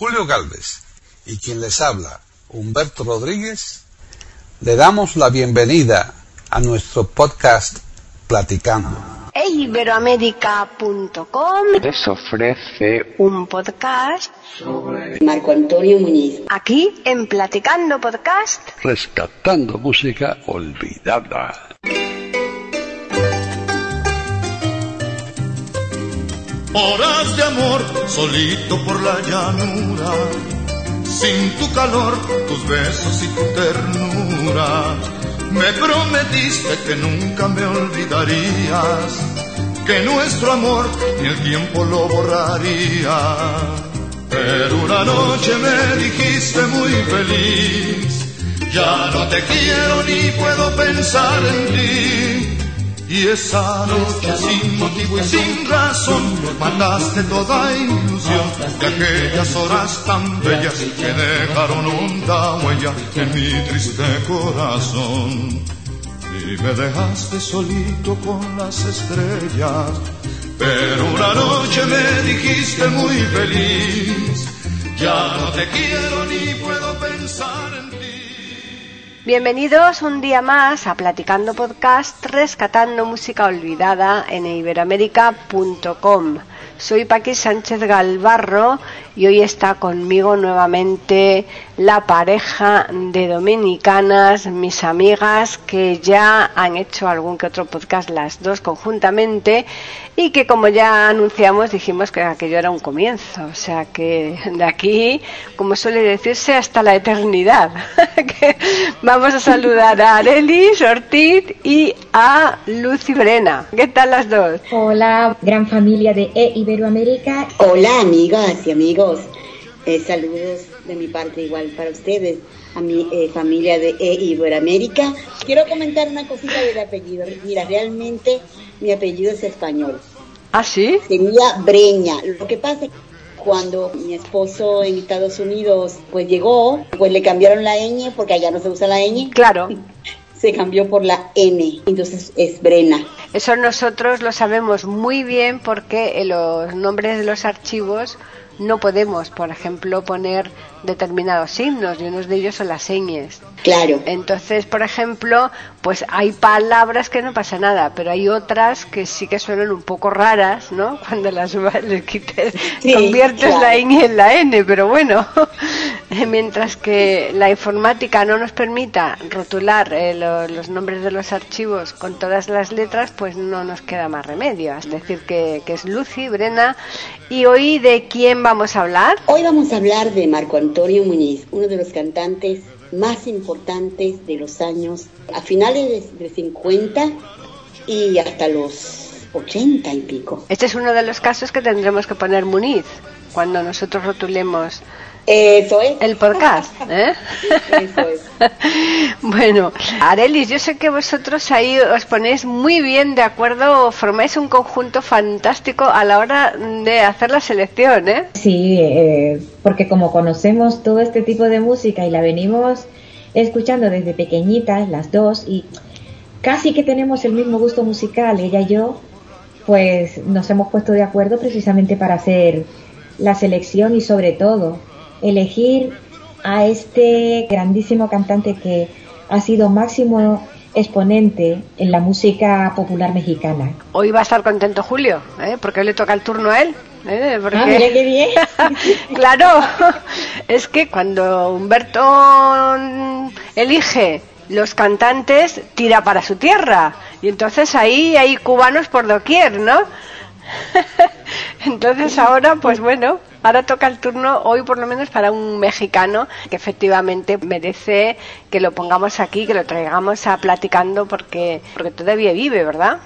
Julio Galvez y quien les habla, Humberto Rodríguez, le damos la bienvenida a nuestro podcast Platicando. Iberoamérica.com les ofrece un podcast sobre Marco Antonio Muñiz. Aquí en Platicando Podcast. rescatando música olvidada. Horas de amor, solito por la llanura, sin tu calor, tus besos y tu ternura. Me prometiste que nunca me olvidarías, que nuestro amor ni el tiempo lo borraría. Pero una noche me dijiste muy feliz, ya no te quiero ni puedo pensar en ti. Y esa noche sin motivo y sin razón mataste toda ilusión de aquellas horas tan bellas que dejaron honda huella en mi triste corazón. Y me dejaste solito con las estrellas, pero una noche me dijiste muy feliz, ya no te quiero ni puedo pensar en ti. Bienvenidos un día más a Platicando Podcast, rescatando música olvidada en iberoamérica.com. Soy Paqui Sánchez Galvarro y hoy está conmigo nuevamente la pareja de dominicanas, mis amigas que ya han hecho algún que otro podcast las dos conjuntamente y que como ya anunciamos dijimos que aquello era un comienzo, o sea que de aquí, como suele decirse, hasta la eternidad. Vamos a saludar a Arelis Ortiz y a Lucy Brena. ¿Qué tal las dos? Hola, gran familia de E Iberoamérica. Hola amigas y amigos, Eh, saludos de mi parte igual para ustedes, a mi eh, familia de E Iberoamérica. Quiero comentar una cosita del apellido. Mira, realmente mi apellido es español. ¿Ah, sí? Sería Breña. Lo que pasa es que cuando mi esposo en Estados Unidos pues llegó, pues le cambiaron la ñ porque allá no se usa la ñ. Claro. Se cambió por la N, entonces es Brena. Eso nosotros lo sabemos muy bien porque en los nombres de los archivos no podemos, por ejemplo, poner determinados signos y unos de ellos son las señas. Claro. Entonces, por ejemplo, pues hay palabras que no pasa nada, pero hay otras que sí que suenan un poco raras, ¿no? Cuando las le quites, Sí, conviertes claro. la ñ en la n, pero bueno, mientras que la informática no nos permita rotular eh, lo- los nombres de los archivos con todas las letras, pues no nos queda más remedio. Es decir, que, que es Lucy, Brena, y hoy de quién vamos a hablar. Hoy vamos a hablar de Marco Antonio Muñiz, uno de los cantantes más importantes de los años a finales de, de 50 y hasta los 80 y pico. Este es uno de los casos que tendremos que poner Muniz cuando nosotros rotulemos Eso es. el podcast. ¿eh? Eso es. bueno, Arelis, yo sé que vosotros ahí os ponéis muy bien de acuerdo, formáis un conjunto fantástico a la hora de hacer la selección, ¿eh? Sí, eh, porque como conocemos todo este tipo de música y la venimos escuchando desde pequeñitas, las dos, y casi que tenemos el mismo gusto musical, ella y yo, pues nos hemos puesto de acuerdo precisamente para hacer la selección y sobre todo elegir a este grandísimo cantante que ha sido máximo exponente en la música popular mexicana. Hoy va a estar contento Julio, ¿eh? porque hoy le toca el turno a él. ¿eh? Porque- Ah, mira qué bien. claro, es que cuando Humberto elige los cantantes, tira para su tierra. Y entonces ahí hay cubanos por doquier, ¿no? Entonces ahora, pues bueno, ahora toca el turno hoy por lo menos para un mexicano que efectivamente merece que lo pongamos aquí, que lo traigamos a platicando porque, porque todavía vive, ¿verdad?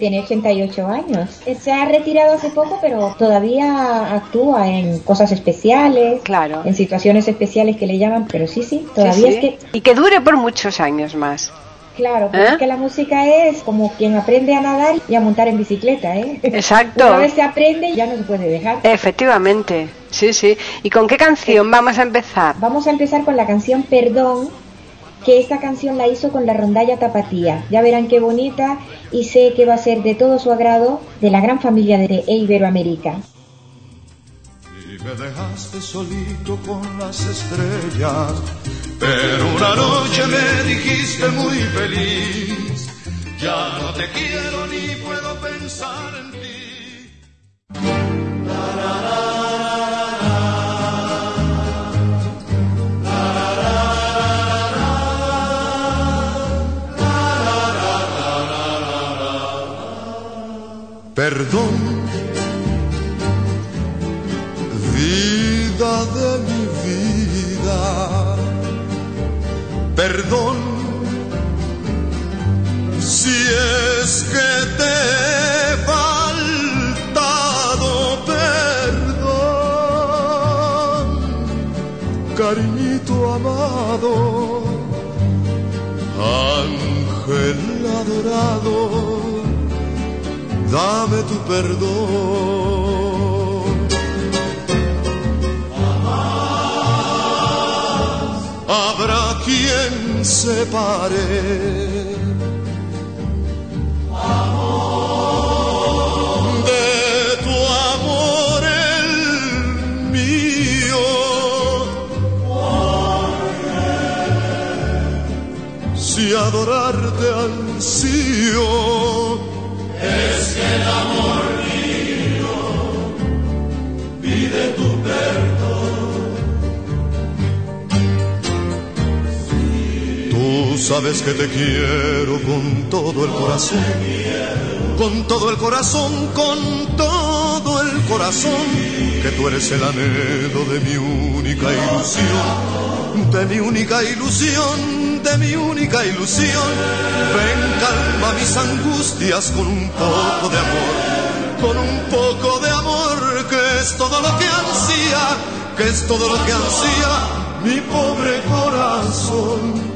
Tiene 88 años. Se ha retirado hace poco, pero todavía actúa en cosas especiales, Claro. en situaciones especiales que le llaman, pero sí, sí, todavía Sí, sí. es que, Y que dure por muchos años más. Claro, pero ¿Eh? es que la música es como quien aprende a nadar y a montar en bicicleta, ¿eh? Exacto. Una vez se aprende ya no se puede dejar. Efectivamente, sí, sí. ¿Y con qué canción vamos a empezar? Vamos a empezar con la canción Perdón, que esta canción la hizo con la rondalla Tapatía. Ya verán qué bonita y sé que va a ser de todo su agrado de la gran familia de Iberoamérica. Y me dejaste solito con las estrellas. Pero una noche me dijiste muy feliz, ya no te quiero ni puedo pensar en ti. Perdón, vida de mi Perdón, si es que te he faltado perdón, cariñito amado, ángel adorado dame tu perdón. Quien se pare. De tu amor el mío. Si adorarte ansío es que el amor sabes que te quiero con todo el corazón, con todo el corazón, con todo el corazón, que tú eres el anhelo de mi única ilusión, de mi única ilusión, de mi única ilusión. Ven, calma mis angustias con un poco de amor, con un poco de amor, que es todo lo que ansía, que es todo lo que ansía mi pobre corazón.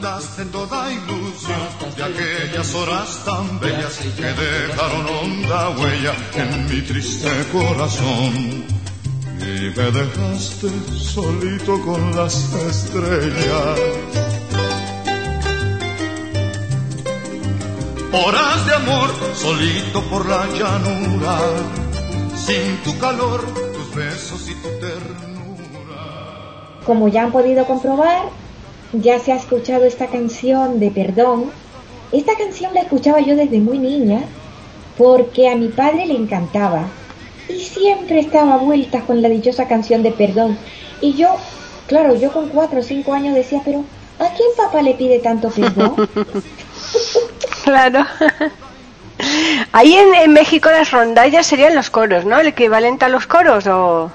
mataste toda ilusión de aquellas horas tan bellas que dejaron honda huella en mi triste corazón. Y me dejaste solito con las estrellas. Horas de amor, solito por la llanura, sin tu calor, tus besos y tu ternura. Como ya han podido comprobar, ya se ha escuchado esta canción de Perdón. Esta canción la escuchaba yo desde muy niña porque a mi padre le encantaba y siempre estaba a vueltas con la dichosa canción de Perdón. Y yo, claro, yo con cuatro o cinco años decía, pero ¿a quién papá le pide tanto perdón? Claro. Ahí en, en México las rondallas serían los coros, ¿no? El equivalente a los coros o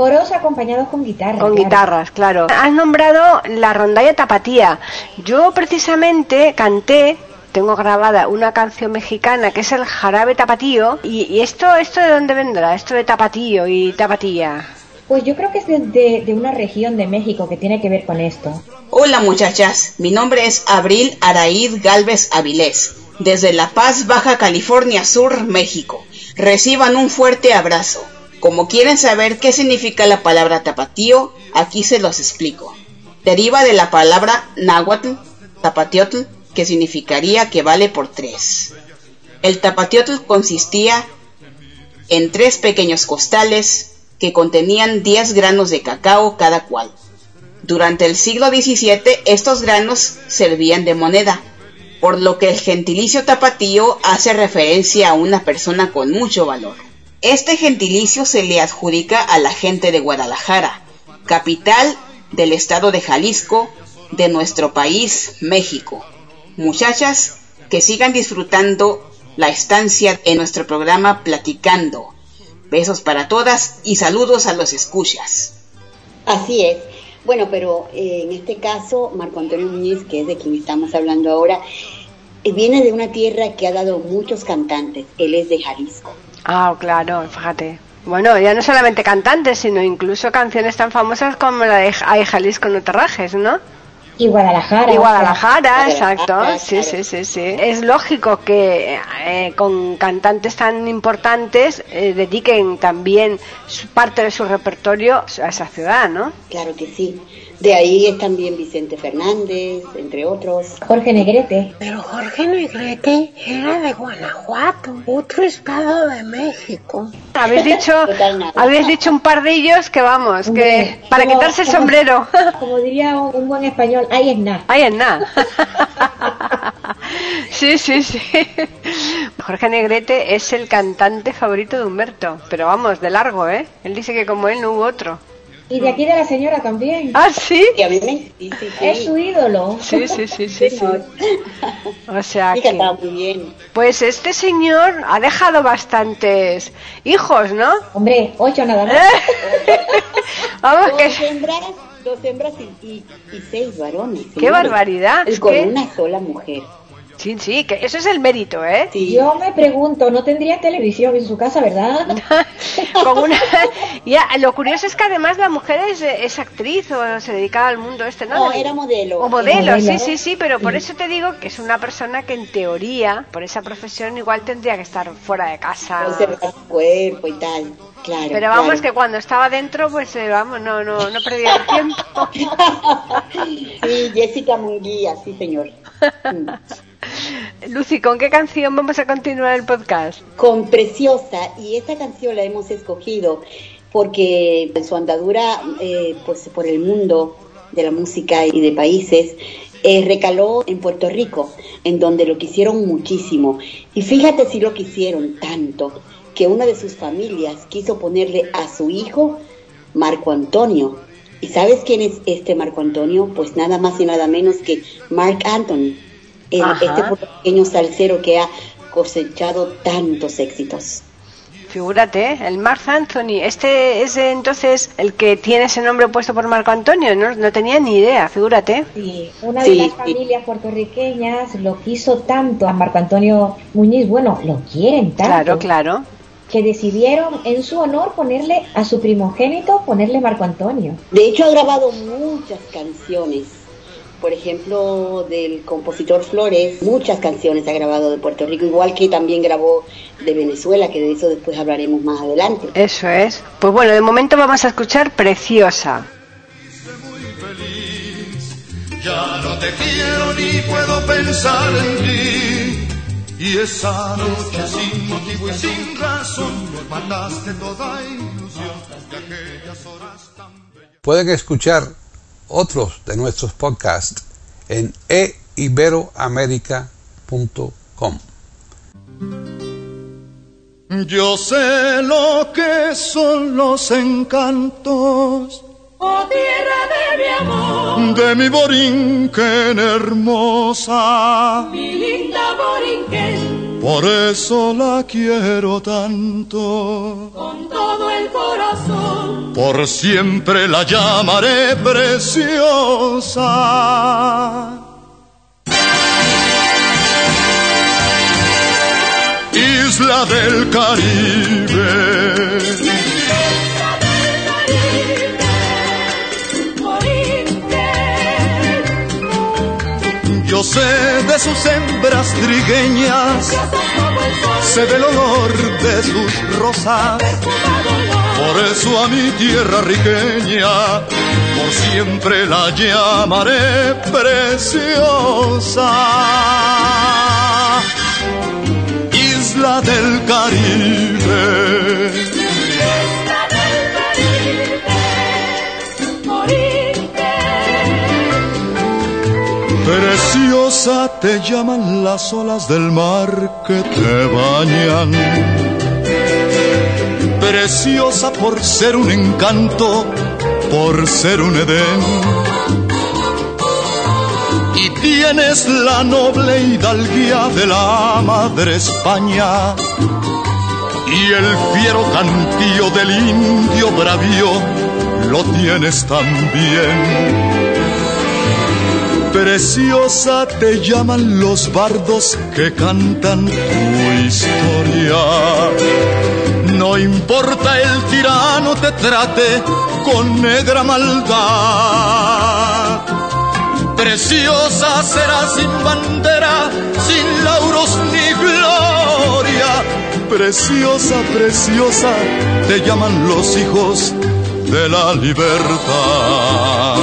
Coros acompañados con guitarra. con claro. guitarras, claro. Has nombrado la rondalla tapatía. Yo precisamente canté, tengo grabada una canción mexicana que es el jarabe tapatío. ¿Y, y esto, esto de dónde vendrá? Esto de tapatío y tapatía. Pues yo creo que es de, de- de una región de México que tiene que ver con esto. Hola muchachas, mi nombre es Abril Araíd Galvez Avilés, desde La Paz, Baja California Sur, México. Reciban un fuerte abrazo. Como quieren saber qué significa la palabra tapatío, aquí se los explico. Deriva de la palabra náhuatl, tapatiotl, que significaría que vale por tres. El tapatiotl consistía en tres pequeños costales que contenían 10 granos de cacao cada cual. Durante el siglo XVII estos granos servían de moneda, por lo que el gentilicio tapatío hace referencia a una persona con mucho valor. Este gentilicio se le adjudica a la gente de Guadalajara, capital del estado de Jalisco, de nuestro país, México. Muchachas, que sigan disfrutando la estancia en nuestro programa Platicando. Besos para todas y saludos a los escuchas. Así es. Bueno, pero eh, en este caso, Marco Antonio Muñiz, que es de quien estamos hablando ahora, eh, viene de una tierra que ha dado muchos cantantes. Él es de Jalisco. Ah, claro, fíjate. Bueno, ya no solamente cantantes, sino incluso canciones tan famosas como la de Ay Jalisco no te rajes, ¿no? Y Guadalajara. Y Guadalajara, exacto. Sí, sí, sí, sí. Es lógico que eh, con cantantes tan importantes eh, dediquen también su- parte de su repertorio a esa ciudad, ¿no? Claro que sí. De ahí es también Vicente Fernández, entre otros. Jorge Negrete. Pero Jorge Negrete era de Guanajuato, otro estado de México. Habéis dicho, habéis dicho un par de ellos que vamos, que para como- quitarse el como- sombrero. Como diría un un buen español, ahí es nada. Ahí es nada. Sí, sí, sí. Jorge Negrete es el cantante favorito de Humberto, pero vamos, de largo, ¿eh? Él dice que como él no hubo otro. Y de aquí de la señora también. Ah, sí. Y a mí me... Sí, sí, sí. Es su ídolo. Sí, sí, sí, sí. O sea Sí, que, muy bien. pues este señor ha dejado bastantes hijos, ¿no? Hombre, ocho nada más. Vamos Dos que hembras, dos hembras y, y- y seis varones. qué barbaridad. Y Es con que una sola mujer. Sí, sí, que eso es el mérito, ¿eh? Sí. Yo me pregunto, no tendría televisión en su casa, ¿verdad? Con una ya lo curioso es que además la mujer es, es actriz o se dedicaba al mundo este, ¿no? No, era modelo. O modelo, Modelo. sí, sí, sí, pero por eso te digo que es una persona que en teoría, por esa profesión, igual tendría que estar fuera de casa. Conservar su cuerpo y tal. Claro. Pero vamos, que cuando estaba dentro, pues eh, vamos, no, no, no perdía el tiempo. sí, Jessica Munguía, sí, señor. Mm. Lucy, ¿con qué canción vamos a continuar el podcast? Con Preciosa, y esta canción la hemos escogido porque en su andadura eh, pues, por el mundo de la música y de países, eh, recaló en Puerto Rico, en donde lo quisieron muchísimo. Y fíjate si lo quisieron tanto, que una de sus familias quiso ponerle a su hijo Marco Antonio. ¿Y sabes quién es este Marco Antonio? Pues nada más y nada menos que Mark Anthony, el- este pequeño salsero que ha cosechado tantos éxitos. Figúrate, el Marc Anthony. Este es entonces el que tiene ese nombre puesto por Marco Antonio. No, no tenía ni idea, figúrate. Sí, una Sí, de las sí. familias puertorriqueñas lo quiso tanto a Marco Antonio Muñiz, bueno, lo quieren tanto, Claro, claro. que decidieron en su honor ponerle a su primogénito, ponerle Marco Antonio. De hecho, ha grabado muchas canciones. Por ejemplo, del compositor Flores, muchas canciones ha grabado de Puerto Rico, igual que también grabó de Venezuela, que de eso después hablaremos más adelante. Eso es. Pues bueno, de momento vamos a escuchar Preciosa. muy feliz. Ya no te quiero ni puedo pensar en ti. Y esa noche sin motivo y sin razón mataste toda ilusión de aquellas horas tan bellas. Pueden escuchar otros de nuestros podcasts en eiberoamerica.com. Yo sé lo que son los encantos Oh tierra de mi amor, de mi borinquen hermosa. mi linda Borinquen, Por eso la quiero tanto. con todo el corazón. Por siempre la llamaré preciosa. Isla del Caribe, sé de sus hembras trigueñas, sé del olor de sus rosas. Por eso a mi tierra riqueña, por siempre la llamaré preciosa. Isla del Caribe, preciosa te llaman las olas del mar que te bañan. Preciosa por ser un encanto, por ser un Edén. Y tienes la noble hidalguía de la madre España y el fiero cantío del indio bravío lo tienes también. Preciosa te llaman los bardos que cantan tu historia. No importa el tirano te trate con negra maldad. Preciosa será sin bandera, sin lauros ni gloria. Preciosa, preciosa te llaman los hijos de la libertad.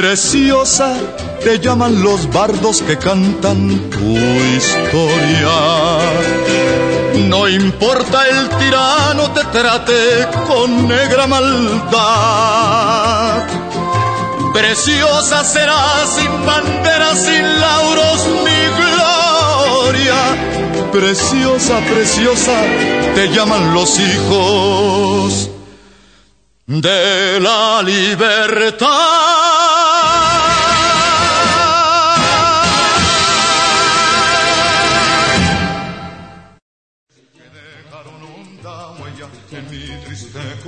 Preciosa te llaman los bardos que cantan tu historia. No importa el tirano te trate con negra maldad. Preciosa será sin bandera, sin lauros ni gloria. Preciosa, preciosa te llaman los hijos de la libertad.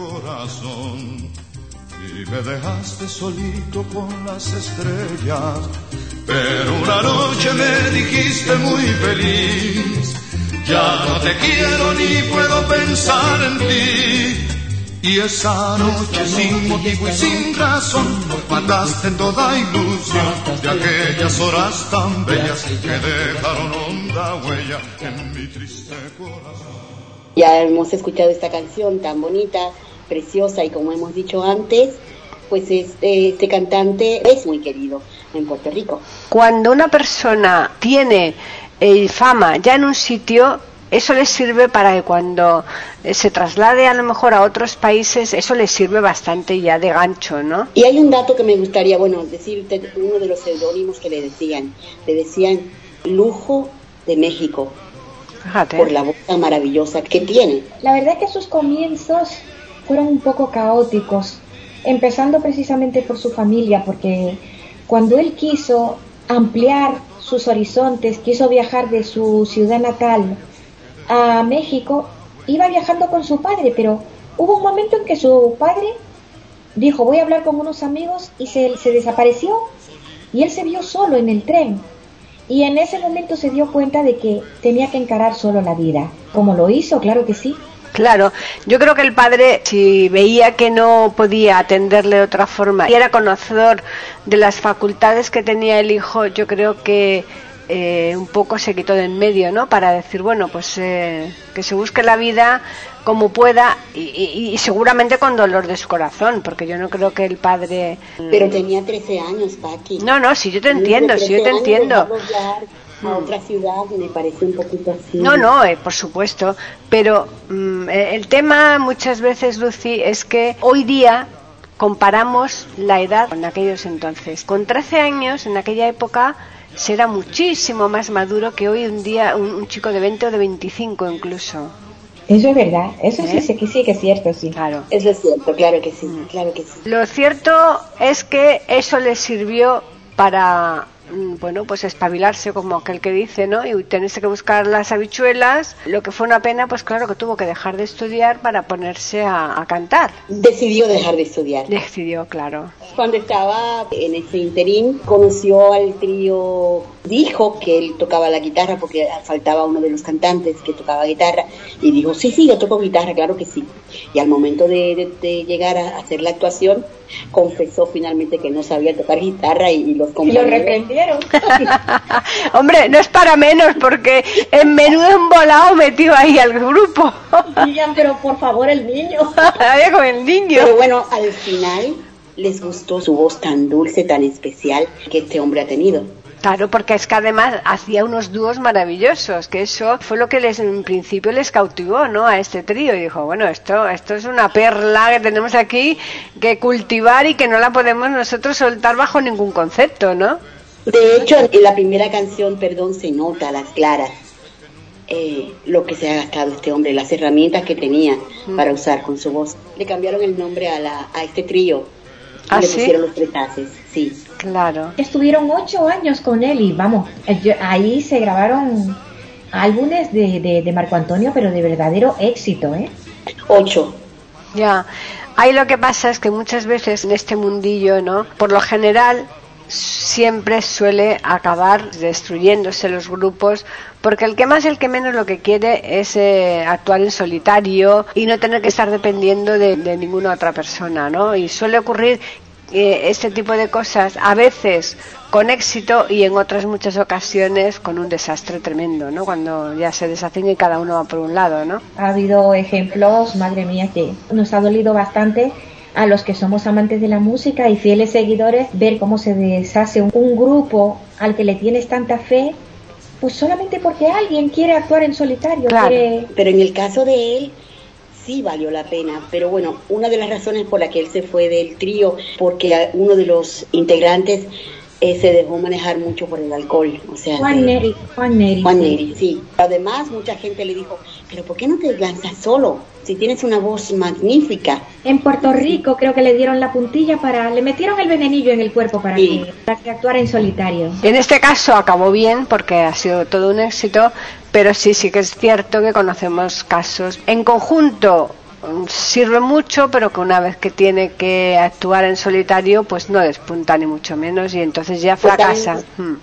Corazón y me dejaste solito con las estrellas. Pero una noche me dijiste muy feliz, ya no te quiero ni puedo pensar en ti. Y esa noche sin motivo y sin razón mataste toda ilusión de aquellas horas tan bellas que dejaron honda huella en mi triste corazón. Ya hemos escuchado esta canción tan bonita, preciosa y como hemos dicho antes, pues este, este cantante es muy querido en Puerto Rico. Cuando una persona tiene eh, fama ya en un sitio, eso le sirve para que cuando eh, se traslade a lo mejor a otros países, eso le sirve bastante ya de gancho, ¿no? Y hay un dato que me gustaría, bueno, decirte, uno de los seudónimos que le decían, le decían lujo de México, Fíjate. por la voz tan maravillosa que tiene. La verdad que sus comienzos fueron un poco caóticos, empezando precisamente por su familia, porque cuando él quiso ampliar sus horizontes, quiso viajar de su ciudad natal a México, iba viajando con su padre, pero hubo un momento en que su padre dijo voy a hablar con unos amigos y se, desapareció y él se vio solo en el tren. Y en ese momento se dio cuenta de que tenía que encarar solo la vida. ¿Cómo lo hizo? Claro que sí. Claro, yo creo que el padre, si veía que no podía atenderle de otra forma y era conocedor de las facultades que tenía el hijo, yo creo que eh, un poco se quitó de en medio, ¿no? Para decir, bueno, pues eh, que se busque la vida como pueda y, y- y seguramente con dolor de su corazón, porque yo no creo que el padre... Pero tenía 13 años, Paqui. No, no, si yo te entiendo, si yo 13 te entiendo. A otra ciudad me parece un poquito así. No, no, eh, por supuesto. Pero mm, eh, el tema muchas veces, Lucy, es que hoy día comparamos la edad con aquellos entonces. Con 13 años, en aquella época, será muchísimo más maduro que hoy un día un, un chico de 20 o de 25 incluso. Eso es verdad, eso sí, ¿Eh? sí, que sí que es cierto, sí. Claro. Eso es cierto, claro que sí, claro que sí. Lo cierto es que eso le sirvió para mm, bueno, pues espabilarse como aquel que dice, ¿no? Y tenerse que buscar las habichuelas. Lo que fue una pena, pues claro que tuvo que dejar de estudiar para ponerse a, a cantar. Decidió dejar de estudiar. Decidió, claro. Cuando estaba en ese interín, conoció al trío, dijo que él tocaba la guitarra porque faltaba uno de los cantantes que tocaba guitarra y dijo, sí, sí, yo toco guitarra, claro que sí. Y al momento de, de- de llegar a hacer la actuación, confesó finalmente que no sabía tocar guitarra y, y los Y lo Hombre, no es para menos porque en menudo embolado metió ahí al grupo. Digan, pero por favor, el niño. Había con el niño. Pero bueno, al final les gustó su voz tan dulce, tan especial que este hombre ha tenido. Claro, porque es que además hacía unos dúos maravillosos, que eso fue lo que les en principio les cautivó, ¿no? A este trío y dijo, bueno, esto esto es una perla que tenemos aquí que cultivar y que no la podemos nosotros soltar bajo ningún concepto, ¿no? De hecho, en la primera canción, perdón, se nota a las claras eh, lo que se ha gastado este hombre, las herramientas que tenía Mm. para usar con su voz. Le cambiaron el nombre a, la, a este trío. ¿Ah, le sí? pusieron los tres haces, sí. Claro. Estuvieron ocho años con él y vamos, eh, ahí se grabaron álbumes de, de, de Marco Antonio, pero de verdadero éxito, ¿eh? Ocho. Ya. Ahí lo que pasa es que muchas veces en este mundillo, ¿no? Por lo general siempre suele acabar destruyéndose los grupos porque el que más el que menos lo que quiere es eh, actuar en solitario y no tener que estar dependiendo de, de ninguna otra persona, ¿no? Y suele ocurrir eh, este tipo de cosas a veces con éxito y en otras muchas ocasiones con un desastre tremendo, ¿no? Cuando ya se deshacen y cada uno va por un lado, ¿no? Ha habido ejemplos, madre mía, que nos ha dolido bastante a los que somos amantes de la música y fieles seguidores ver cómo se deshace un, un grupo al que le tienes tanta fe, pues solamente porque alguien quiere actuar en solitario, Claro. quiere Pero en el caso de él, sí valió la pena. Pero bueno, una de las razones por la que él se fue del trío, porque uno de los integrantes eh, se dejó manejar mucho por el alcohol. O sea, Juan de- Neri, Juan Neri. Juan sí. Neri, sí. Además, mucha gente le dijo, pero ¿por qué no te lanzas solo? Si tienes una voz magnífica. En Puerto Rico creo que le dieron la puntilla para, le metieron el venenillo en el cuerpo para, Sí. que, para que actuara en solitario. En este caso acabó bien porque ha sido todo un éxito, pero sí, sí que es cierto que conocemos casos. En conjunto sirve mucho, pero que una vez que tiene que actuar en solitario, pues no despunta ni mucho menos y entonces ya Pues fracasa. Mm.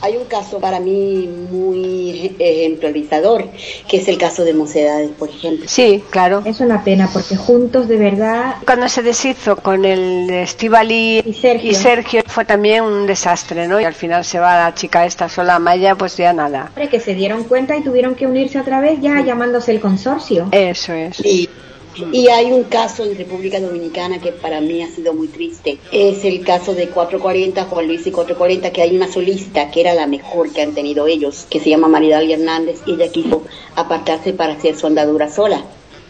Hay un caso para mí muy ejemplarizador, que es el caso de Mocedades, por ejemplo. Sí, claro. Es una pena porque juntos de verdad Cuando se deshizo con el Estivali Y Sergio. y Sergio fue también un desastre, ¿no? Y al final se va la chica esta sola, Maya, pues ya nada. hombre, que se dieron cuenta y tuvieron que unirse otra vez ya llamándose el consorcio. Eso es. Y, y hay un caso en República Dominicana que para mí ha sido muy triste. Es el caso de 440, Juan Luis y 440, que hay una solista que era la mejor que han tenido ellos, que se llama Maridalia Hernández, y ella quiso apartarse para hacer su andadura sola.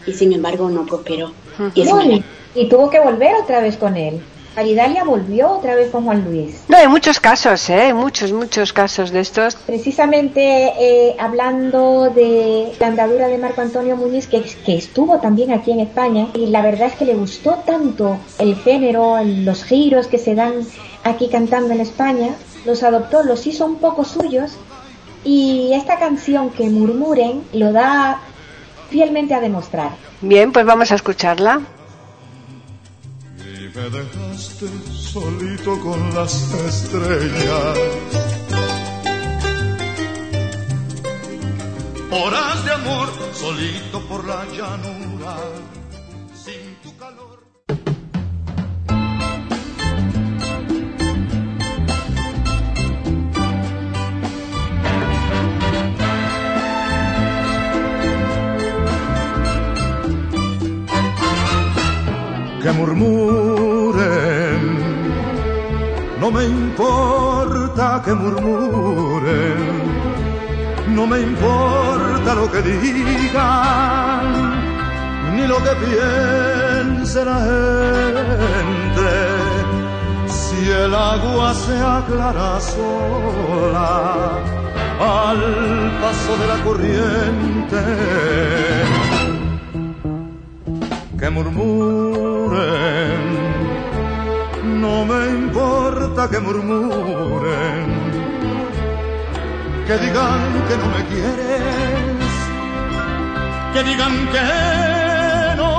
Y sin embargo no prosperó. Y es No, una- y, y tuvo que volver otra vez con él. Maridalia volvió otra vez con Juan Luis. No, hay muchos casos, ¿eh? Muchos, muchos casos de estos. Precisamente eh, hablando de la andadura de Marco Antonio Muñiz, que, que estuvo también aquí en España, y la verdad es que le gustó tanto el género, los giros que se dan aquí cantando en España, los adoptó, los hizo un poco suyos, y esta canción que murmuren lo da fielmente a demostrar. Bien, pues vamos a escucharla. Me dejaste solito con las estrellas. Horas de amor, solito por la llanura, murmuren, no me importa que murmuren, no me importa lo que digan, ni lo que piense la gente, si el agua se aclara sola al paso de la corriente que murmuren, no me importa que murmuren, que digan que no me quieres, que digan que no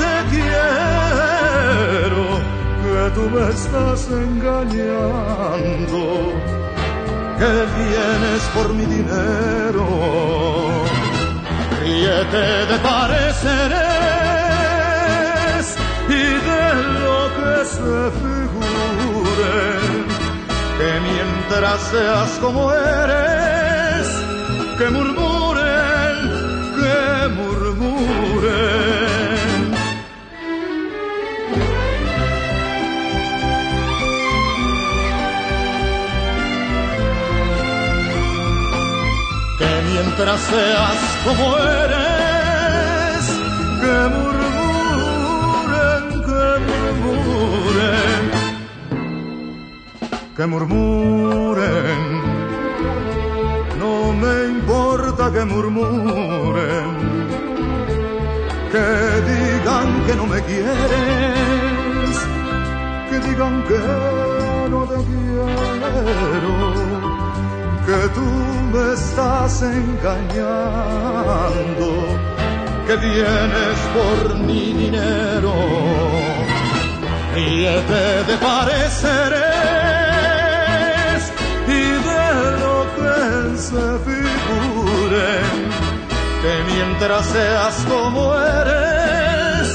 te quiero, que tú me estás engañando, que vienes por mi dinero. Ríete de pareceres que mientras seas como eres, que murmuren, que murmuren. Que mientras seas como eres, que murmuren. Que murmuren. No me importa que murmuren, que digan que no me quieres, que digan que no te quiero que tú me estás engañando, que vienes por mi dinero, ríete de pareceres se figure, que mientras seas como eres,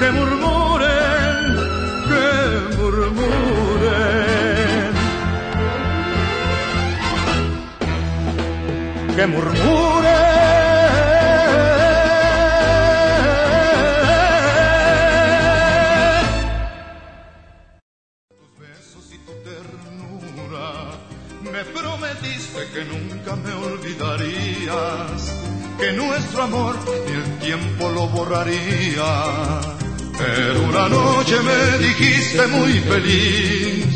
que murmuren, que murmuren. que murmure. Nuestro amor ni el tiempo lo borraría. Pero una noche me dijiste muy feliz,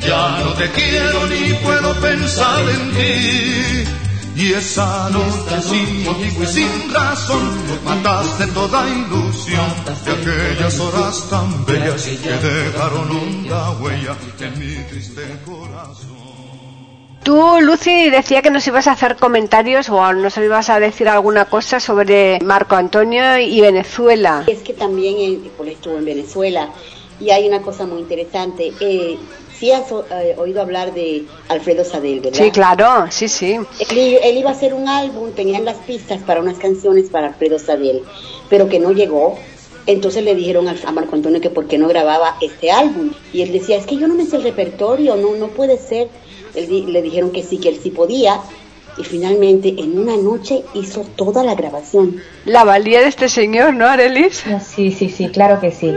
ya no te quiero ni puedo pensar en ti. Y esa noche sin motivo y sin razón mataste toda ilusión de aquellas horas tan bellas que dejaron honda huella en mi triste corazón. Tú, Lucy, decía que nos ibas a hacer comentarios o nos ibas a decir alguna cosa sobre Marco Antonio y Venezuela. Es que también él pues, estuvo en Venezuela y hay una cosa muy interesante. Eh, sí has eh, oído hablar de Alfredo Sadel, ¿verdad? Sí, claro, sí, sí. Él, él iba a hacer un álbum, tenían las pistas para unas canciones para Alfredo Sadel, pero que no llegó. Entonces le dijeron a Marco Antonio que por qué no grababa este álbum. Y él decía, es que yo no me sé el repertorio, no, no puede ser. Él di- le dijeron que sí, que él sí podía. Y finalmente, en una noche, hizo toda la grabación. La valía de este señor, ¿no, Arelis? No, Sí, sí, sí, claro que sí.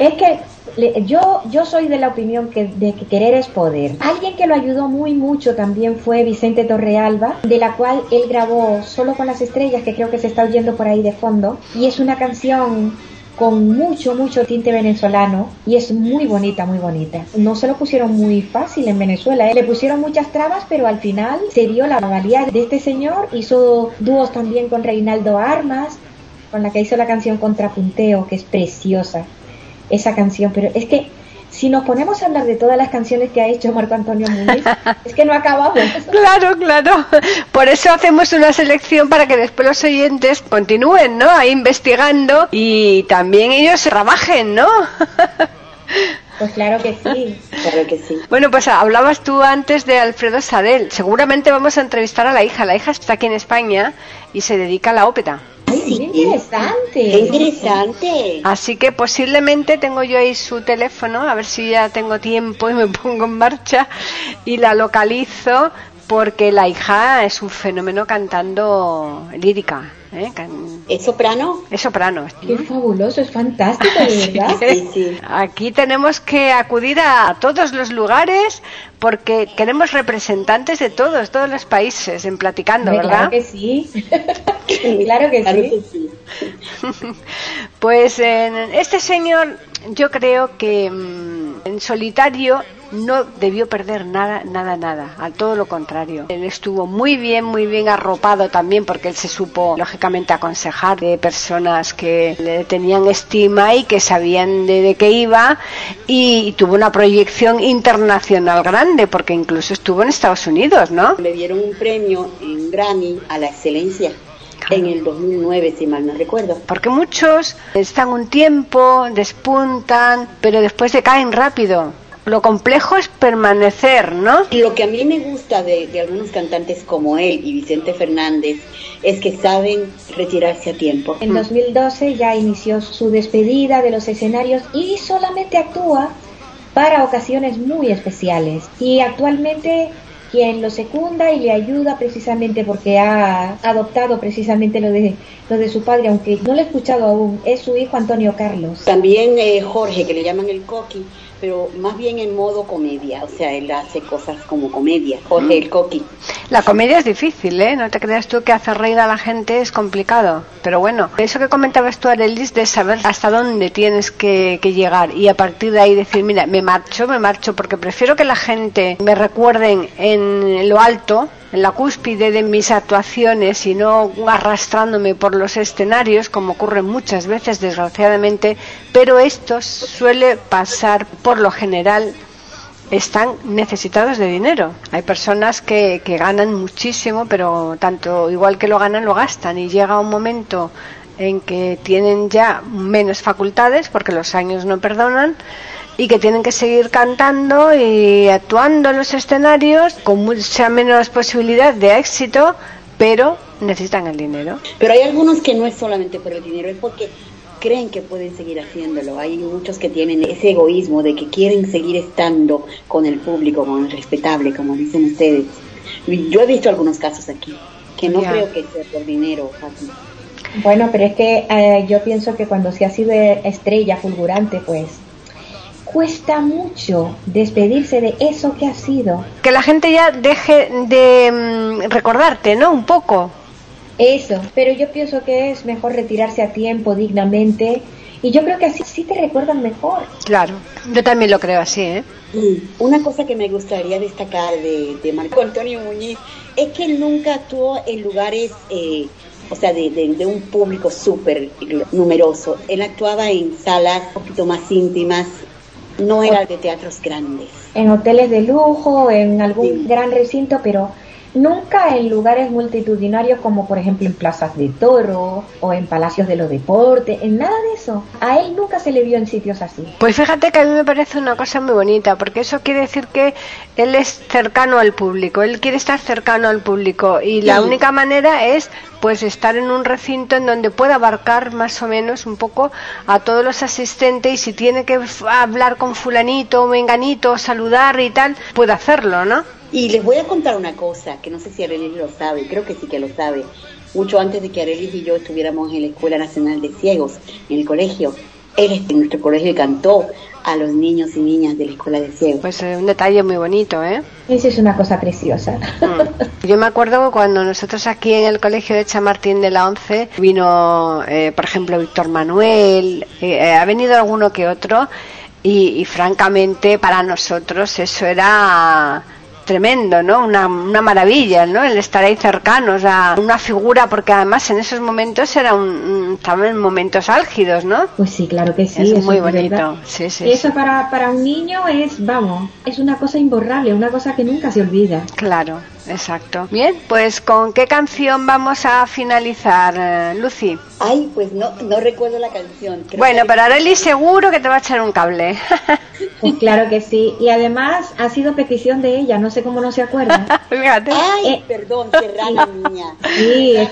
Es que le- yo, yo soy de la opinión que, de que querer es poder. Alguien que lo ayudó muy mucho también fue Vicente Torrealba, de la cual él grabó Solo con las estrellas, que creo que se está oyendo por ahí de fondo. Y es una canción con mucho, mucho tinte venezolano y es muy bonita, muy bonita. No se lo pusieron muy fácil en Venezuela, ¿eh? le pusieron muchas trabas, pero al final se vio la valía de este señor. Hizo dúos también con Reinaldo Armas, con la que hizo la canción Contrapunteo, que es preciosa esa canción, pero es que si nos ponemos a hablar de todas las canciones que ha hecho Marco Antonio Múnez, es que no acabamos. Claro, claro. Por eso hacemos una selección para que después los oyentes continúen, ¿no? Ahí investigando y también ellos trabajen, ¿no? Pues claro que sí. Claro que sí. Bueno, pues hablabas tú antes de Alfredo Sadel. Seguramente vamos a entrevistar a la hija. La hija está aquí en España y se dedica a la ópera. Ay, qué Qué interesante. interesante. Así que posiblemente tengo yo ahí su teléfono, a ver si ya tengo tiempo y me pongo en marcha y la localizo porque la hija es un fenómeno cantando lírica. ¿eh? Can- ¿Es soprano? Es soprano. Qué fabuloso, es fantástico, de verdad. Sí, sí. Aquí tenemos que acudir a todos los lugares porque queremos representantes de todos, todos los países en platicando, ¿verdad? Claro que sí. claro que Claro sí. que sí. Pues en este señor yo creo que mm, en solitario no debió perder nada, nada, nada, a todo lo contrario. Él estuvo muy bien, muy bien arropado también porque él se supo lógicamente aconsejar de personas que le tenían estima y que sabían de, de qué iba y, tuvo una proyección internacional grande porque incluso estuvo en Estados Unidos, ¿no? Le dieron un premio en Grammy a la excelencia en el 2009, si mal no recuerdo. Porque muchos están un tiempo, despuntan, pero después decaen rápido. Lo complejo es permanecer, ¿no? Lo que a mí me gusta de, de algunos cantantes como él y Vicente Fernández es que saben retirarse a tiempo. En 2012 ya inició su despedida de los escenarios y solamente actúa para ocasiones muy especiales. Y actualmente quien lo secunda y le ayuda precisamente porque ha adoptado precisamente lo de, lo de su padre, aunque no lo he escuchado aún, es su hijo Antonio Carlos. También eh, Jorge, que le llaman el Coqui, pero más bien en modo comedia, o sea, él hace cosas como comedia. Jorge el Coqui. La comedia es difícil, ¿eh? No te creas tú que hacer reír a la gente es complicado. Pero bueno, eso que comentabas tú, Arelis, de saber hasta dónde tienes que, que llegar y a partir de ahí decir, mira, me marcho, me marcho, porque prefiero que la gente me recuerden en lo alto, en la cúspide de mis actuaciones y no arrastrándome por los escenarios, como ocurre muchas veces, desgraciadamente, pero esto suele pasar por lo general están necesitados de dinero. Hay personas que, que ganan muchísimo, pero tanto igual que lo ganan, lo gastan y llega un momento en que tienen ya menos facultades porque los años no perdonan y que tienen que seguir cantando y actuando en los escenarios con mucha menos posibilidad de éxito, pero necesitan el dinero. Pero hay algunos que no es solamente por el dinero, es porque creen que pueden seguir haciéndolo. Hay muchos que tienen ese egoísmo de que quieren seguir estando con el público, con el respetable, como dicen ustedes. Yo he visto algunos casos aquí, que no creo que sea por dinero, Fátima. Bueno, pero es que eh, yo pienso que cuando se ha sido estrella fulgurante, pues cuesta mucho despedirse de eso que ha sido. Que la gente ya deje de mm, recordarte, ¿no? Un poco. Eso, pero yo pienso que es mejor retirarse a tiempo, dignamente, y yo creo que así sí te recuerdan mejor. Claro, yo también lo creo así, ¿eh? Mm, Una cosa que me gustaría destacar de, de Marco Antonio Muñiz es que él nunca actuó en lugares, eh, o sea, de, de- de un público súper numeroso. Él actuaba en salas un poquito más íntimas, no era de teatros grandes. En hoteles de lujo, en algún Sí. gran recinto, pero nunca en lugares multitudinarios como por ejemplo en plazas de toro o en palacios de los deportes, en nada de eso. A él nunca se le vio en sitios así. Pues fíjate que a mí me parece una cosa muy bonita, porque eso quiere decir que él es cercano al público, él quiere estar cercano al público y la Sí. única manera es pues estar en un recinto en donde pueda abarcar más o menos un poco a todos los asistentes y si tiene que hablar con fulanito o menganito, saludar y tal, puede hacerlo, ¿no? Y les voy a contar una cosa, que no sé si Arelis lo sabe, creo que sí que lo sabe. Mucho antes de que Arelis y yo estuviéramos en la Escuela Nacional de Ciegos, en el colegio, él en nuestro colegio cantó a los niños y niñas de la Escuela de Ciegos. Pues eh, un detalle muy bonito, ¿eh? Eso es una cosa preciosa. Mm. Yo me acuerdo cuando nosotros aquí en el colegio de Chamartín de la Once vino, eh, por ejemplo, Víctor Manuel, eh, ha venido alguno que otro y, y francamente para nosotros eso era tremendo, ¿no? Una, una maravilla, ¿no? El estar ahí cercanos a una figura, porque además en esos momentos era un, en momentos álgidos, ¿no? Pues sí, claro que sí. es eso muy es bonito, sí, sí. Y eso sí. para, para un niño es, vamos, es una cosa imborrable, una cosa que nunca se olvida. Claro, exacto. Bien, pues ¿con qué canción vamos a finalizar, eh, Lucy? Ay, pues no, no recuerdo la canción. Creo Bueno, que- pero Areli seguro que te va a echar un cable. Pues claro que sí. Y además ha sido petición de ella, no sé cómo no se acuerda. Fíjate. Ay, Eh. perdón, Serrana mía. Sí, es-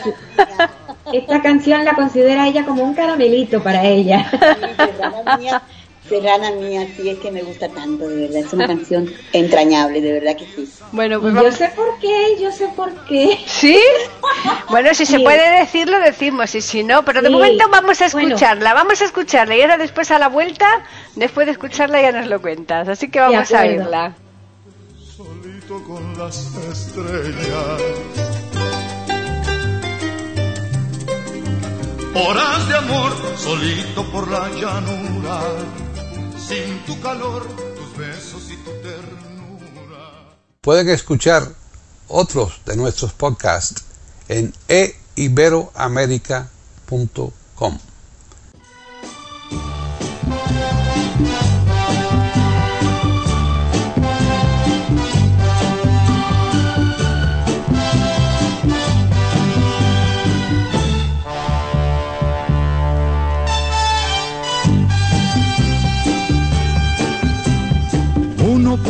esta canción la considera ella como un caramelito para ella. Sí, Serrana mía, Serrana mía, sí, es que me gusta tanto, de verdad. Es una canción entrañable, de verdad que sí. Bueno, pues Yo sé por qué, yo sé por qué. ¿Sí? Bueno, si se puede decir, lo decimos. Y si no, pero de Sí. momento vamos a Bueno. escucharla. Vamos a escucharla. Y ahora después a la vuelta, después de escucharla ya nos lo cuentas. Así que vamos a oírla. solito con las estrellas. Horas de amor, solito por la llanura, sin tu calor, tus besos y tu ternura. Pueden escuchar otros de nuestros podcasts en eiberoamerica.com.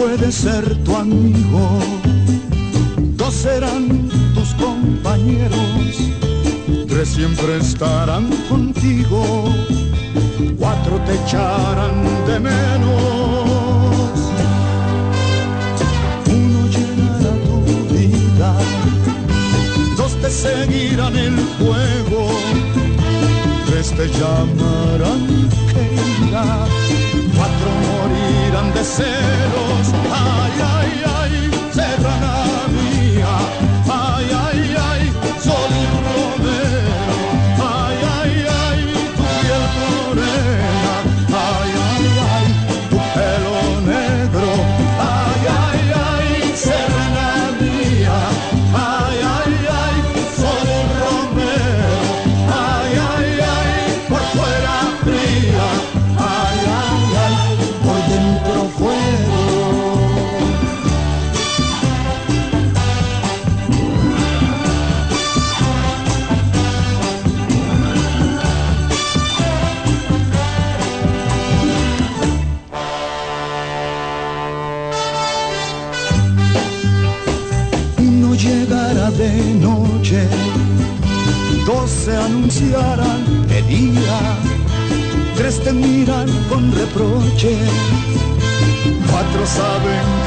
puede ser tu amigo, dos serán tus compañeros, tres siempre estarán contigo, cuatro te echarán de menos. Uno llenará tu vida, dos te seguirán el juego, te llamarán querida, cuatro morirán de celos. Ay, ay, ay, con reproche, cuatro saben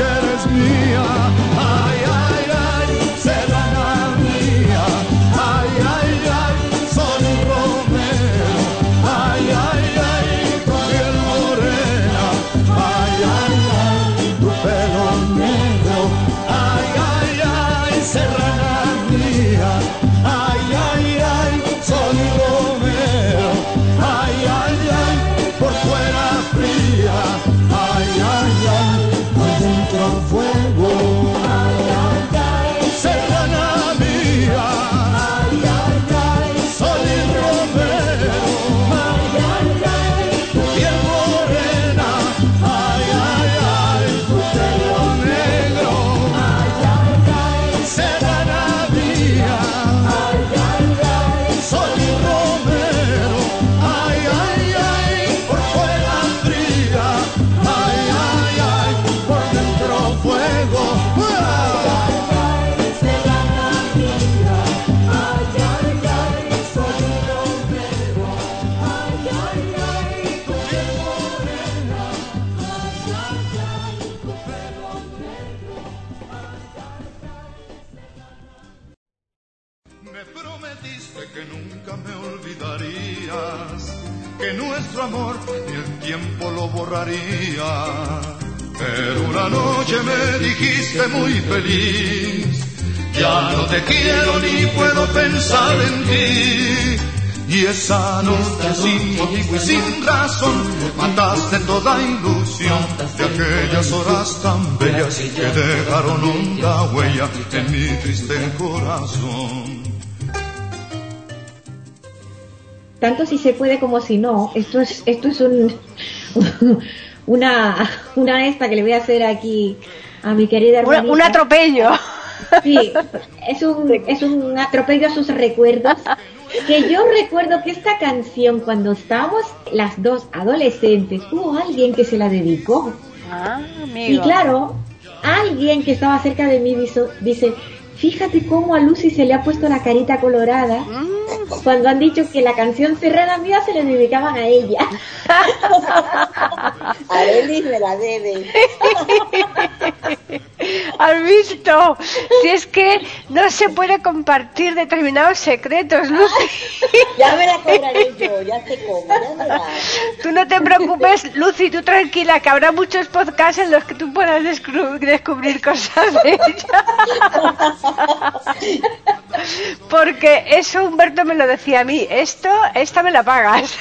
Noche sin motivo y sin razón mataste toda ilusión de aquellas horas tan bellas que dejaron honda huella en mi triste corazón. tanto si se puede como si no. Esto es, esto es un, una, una esta que le voy a hacer aquí a mi querida Un, hermanita. un atropello. Sí, es un, es un atropello a sus recuerdos. Que yo recuerdo que esta canción, cuando estábamos las dos adolescentes, hubo alguien que se la dedicó. Ah, Y claro, alguien que estaba cerca de mí dice, dice, fíjate cómo a Lucy se le ha puesto la carita colorada Mm, cuando han dicho que la canción Serrana Mía se le dedicaban a ella. Arelis me la debe. ¿Has visto? Si es que no se puede compartir determinados secretos, Lucy. Ya me la cobraré yo, ya ya verás. Tú no te preocupes, Lucy, tú tranquila, que habrá muchos podcasts en los que tú puedas descru- descubrir cosas de ella. Porque eso Humberto me lo decía a mí, esto, esta me la pagas.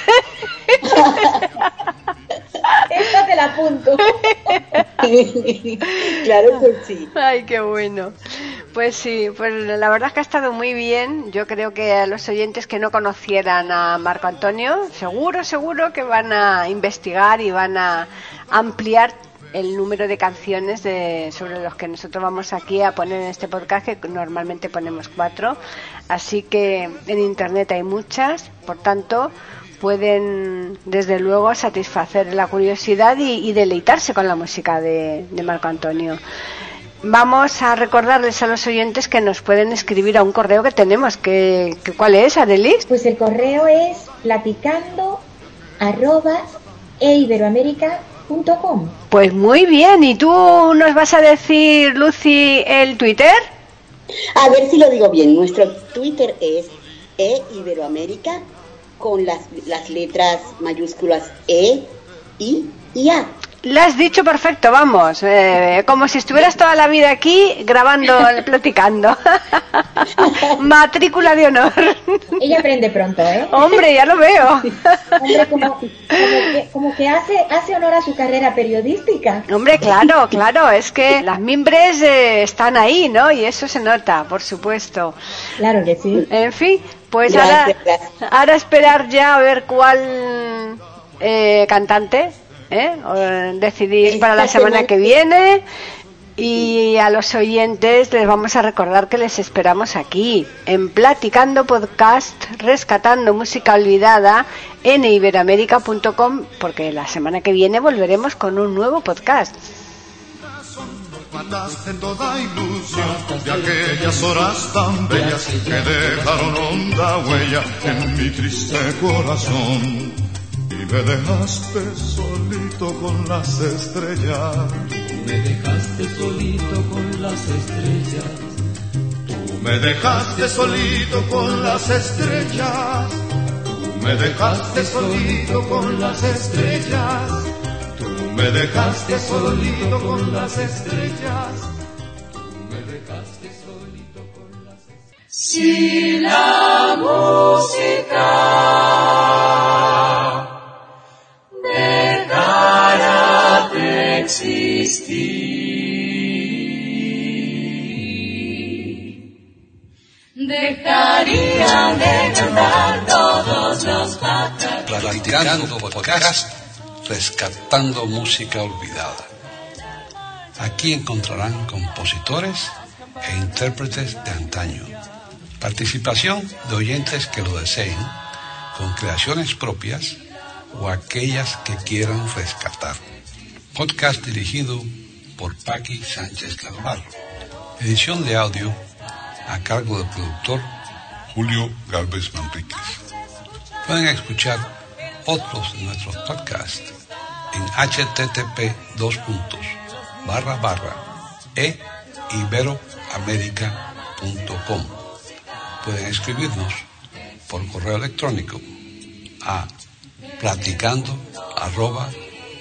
Esta te la apunto. claro que sí. Ay, qué bueno. Pues sí, pues la verdad es que ha estado muy bien. Yo creo que a los oyentes que no conocieran a Marco Antonio, seguro, seguro que van a investigar y van a ampliar el número de canciones de, sobre los que nosotros vamos aquí a poner en este podcast, que normalmente ponemos cuatro. Así que en internet hay muchas, por tanto pueden desde luego satisfacer la curiosidad y, deleitarse con la música de, Marco Antonio. Vamos a recordarles a los oyentes que nos pueden escribir a un correo que tenemos. que que ¿Cuál es, Adelis? Pues el correo es platicando arroba Pues muy bien. ¿Y tú nos vas a decir, Lucy, el Twitter? A ver si lo digo bien. Nuestro Twitter es E Iberoamérica con las, las letras mayúsculas E, I y A. Lo has dicho perfecto, vamos. eh, como si estuvieras toda la vida aquí grabando, platicando. Matrícula de honor. Ella aprende pronto, ¿eh? Hombre, ya lo veo. Hombre, como, como que, como que hace, hace honor a su carrera periodística. Hombre, claro, claro, es que las mimbres eh, están ahí, ¿no? Y eso se nota, por supuesto. Claro que sí. En fin, pues Gracias, ahora, gracias. ahora esperar ya a ver cuál eh, cantante ¿eh? O, decidir para la semana que viene. Y a los oyentes les vamos a recordar que les esperamos aquí, en Platicando Podcast, rescatando música olvidada en iberoamérica.com, porque la semana que viene volveremos con un nuevo podcast. mataste toda ilusión de aquellas horas tan bellas que dejaron honda huella en mi triste corazón. Me dejaste solito con las estrellas. Me dejaste solito con las estrellas. Tú me dejaste solito con las estrellas. Tú me dejaste solito con las estrellas. Tú me dejaste solito con las estrellas. Tú me dejaste solito con las estrellas. Si la música existir, dejarían de cantar todos los. Platicando podcast, rescatando música olvidada. Aquí encontrarán compositores e intérpretes de antaño. Participación de oyentes que lo deseen, con creaciones propias o aquellas que quieran rescatar. Podcast dirigido por Paqui Sánchez Calvarro. Edición de audio a cargo del productor Julio Galvez Manríquez. Pueden escuchar otros de nuestros podcasts en http dos e. Pueden escribirnos por correo electrónico a platicando arroba